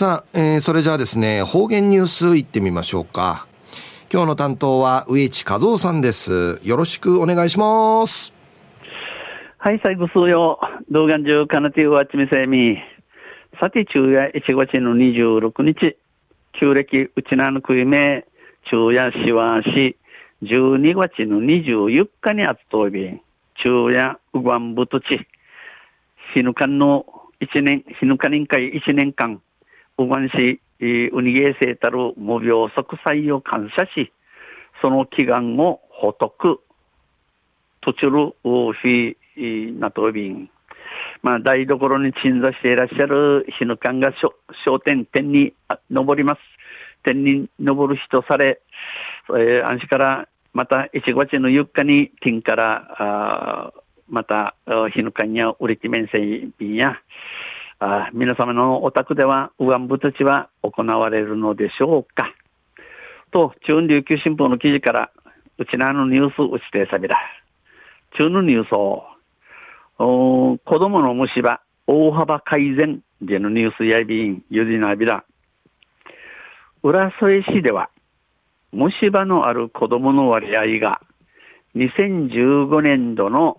さあ、えー、それじゃあですね、方言ニュースいってみましょうか。今日の担当は植地和夫さんです。よろしくお願いします。はい、最後数曜、動画中かなてうわちみせみ。さて、昼夜1月の26日、旧暦うちなのくいめ、昼夜しわし、12月の24日にあつとび、昼夜うがんぶとち、死ぬかんの一年、死ぬか人会一年間、うがんし、うにげいせいたる無病息災を感謝し、その祈願を仏、とちるうひなとびん。まあ、台所に鎮座していらっしゃる日の館が商店、天に登ります。天に登る人され、えー、安心からまた1月の4日に天からあまた日の館や売り気面積やあ皆様のお宅では、右岸部たちは行われるのでしょうか？と、中琉球新報の記事から、うちなのニュースうちてさびら。中のニュースを、子供の虫歯、大幅改善でのニュースやびん、ゆりなびら。浦添市では、虫歯のある子供の割合が、2015年度の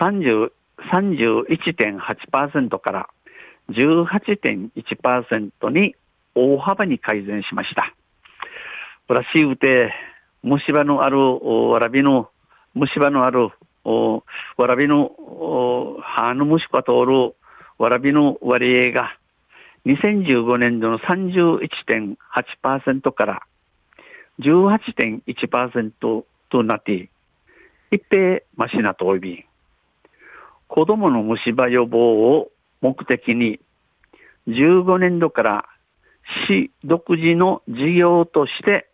30 31.8%から18.1%に大幅に改善しました。ブラシウテ、虫歯のあるわらびの、虫歯のあるわらびの歯の虫歯通るわらびの割合が2015年度の31.8%から18.1%となって、一平マシナとおび、子供の虫歯予防を目的に、15年度から市独自の事業として、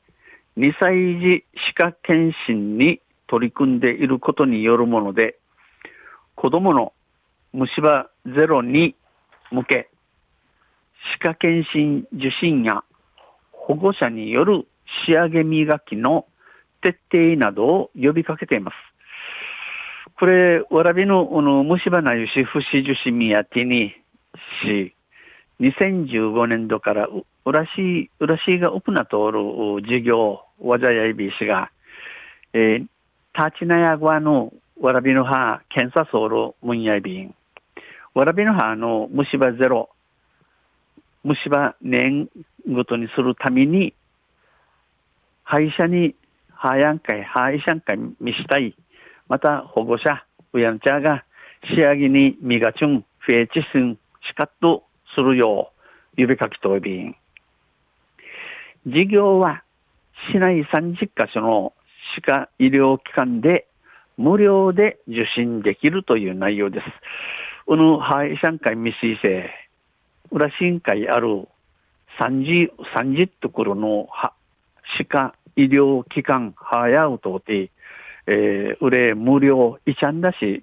2歳児歯科検診に取り組んでいることによるもので、子供の虫歯ゼロに向け、歯科検診受診や保護者による仕上げ磨きの徹底などを呼びかけています。これ、わらびの、あの、虫歯なゆし、不死樹脂みやてにし、2015年度から、うらし、うらしがうくなとおる事業、わざやいびしが、えー、タチナヤゴアのわらびの葉、検査ソウル、ムンヤイビン。わらびの葉の虫歯ゼロ、虫歯年ごとにするために、歯医者に、歯やんかい、歯医者んかい見したい。また保護者、うやんちゃが仕上げにみがちゅん、フェーチスン、しかっとするよう、指かきとびん。事業は市内30カ所の歯科医療機関で無料で受診できるという内容です。うぬ、歯医者会未推せ、裏新会ある30、30ところの歯科医療機関、歯やうとうて、えー、売れ無料、いちゃんだし、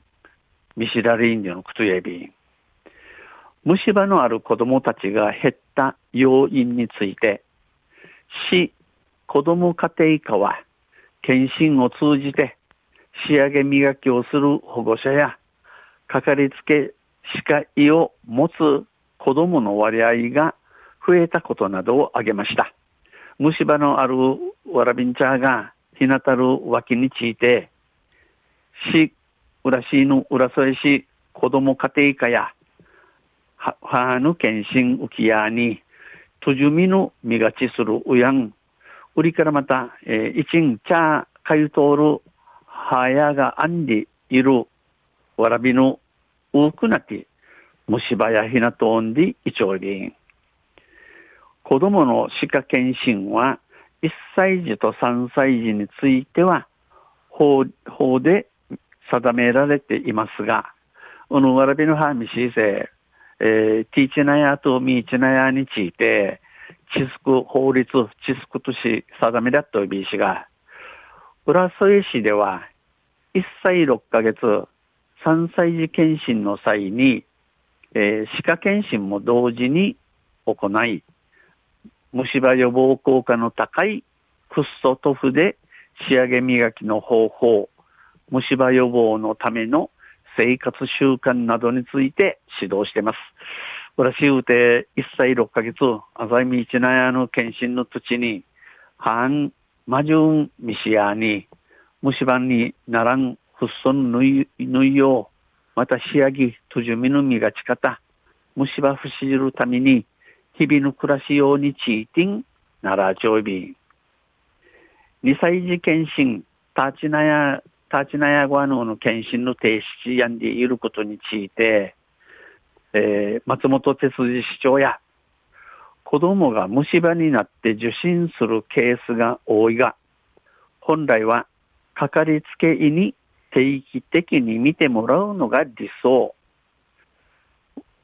見知られんじのくとやび。虫歯のある子供たちが減った要因について、市子供家庭科は、検診を通じて仕上げ磨きをする保護者や、かかりつけ歯科医を持つ子供の割合が増えたことなどを挙げました。虫歯のあるわらびんちゃがひなたる脇について、市、浦市の浦添市子ども家庭科や、母の検診浮きやに、とじみのみがちするうやん、売りからまた、えー、一んちゃかゆとおる、はやがあんでいる、わらびの多くなって、虫歯やひなとおんでいちょうりん。子供の歯科検診は、1歳児と3歳児については法法で定められていますが、このわらびのはみしせ、えー、ティーチナヤとミーチナヤについて、地区法律、地区とし定めだとびしが、浦添市では、1歳6ヶ月、3歳児検診の際に、えー、歯科検診も同時に行い、虫歯予防効果の高いフッ素塗布で仕上げ磨きの方法、虫歯予防のための生活習慣などについて指導しています。私うて1歳6ヶ月、あざみちなやの検診の土に、はん、まじゅんみしやに、虫歯にならん、ふっそんぬい、ぬいよう、また仕上げ、とじみのみがちかた、虫歯ふしじるために、日々の暮らしようにちいてん、ならちょいびん。2歳児検診、たちなや、たちなやごわのの検診の停止やんでいることについて、えー、松本哲司市長や、子供が虫歯になって受診するケースが多いが、本来はかかりつけ医に定期的に見てもらうのが理想。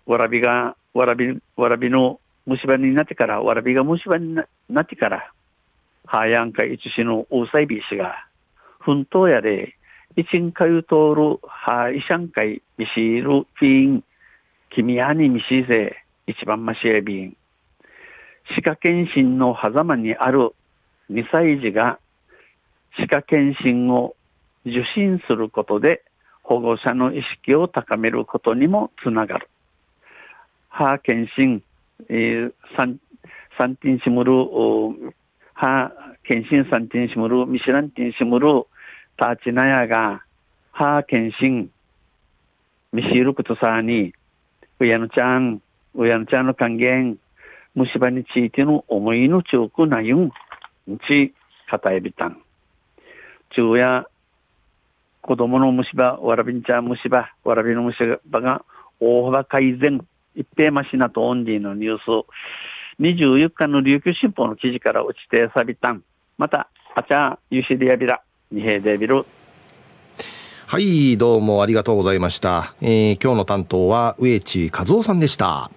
わらびが、わらび、わらびの虫歯になってから、わらびが虫歯になってから、はやんかいちしのうさいびしが、奮闘やで、一んかゆ通る、はいしゃんかいびしるフィン、君やにみしぜ、一番ましえびん。歯科検診の狭間にある2歳児が歯科検診を受診することで保護者の意識を高めることにもつながる。歯検診、えー、三、三ンシムル、歯検診三ンシムル、ミシランティンシムル、タチナヤが歯検診、ミシルクトサに親のちゃん、親のちゃんの還元、虫歯についての思いの強くなゆん、ち、かたえびたん。昼夜、子供の虫歯、わらびんちゃん虫歯、わらびの虫歯が大幅改善、一平マシナとオンリーのニュース、24日の琉球新報の記事から落ちてサビタン。また、あちゃ、ゆしりやびら、二平でびる。はい、どうもありがとうございました。えー、今日の担当は植地和夫さんでした。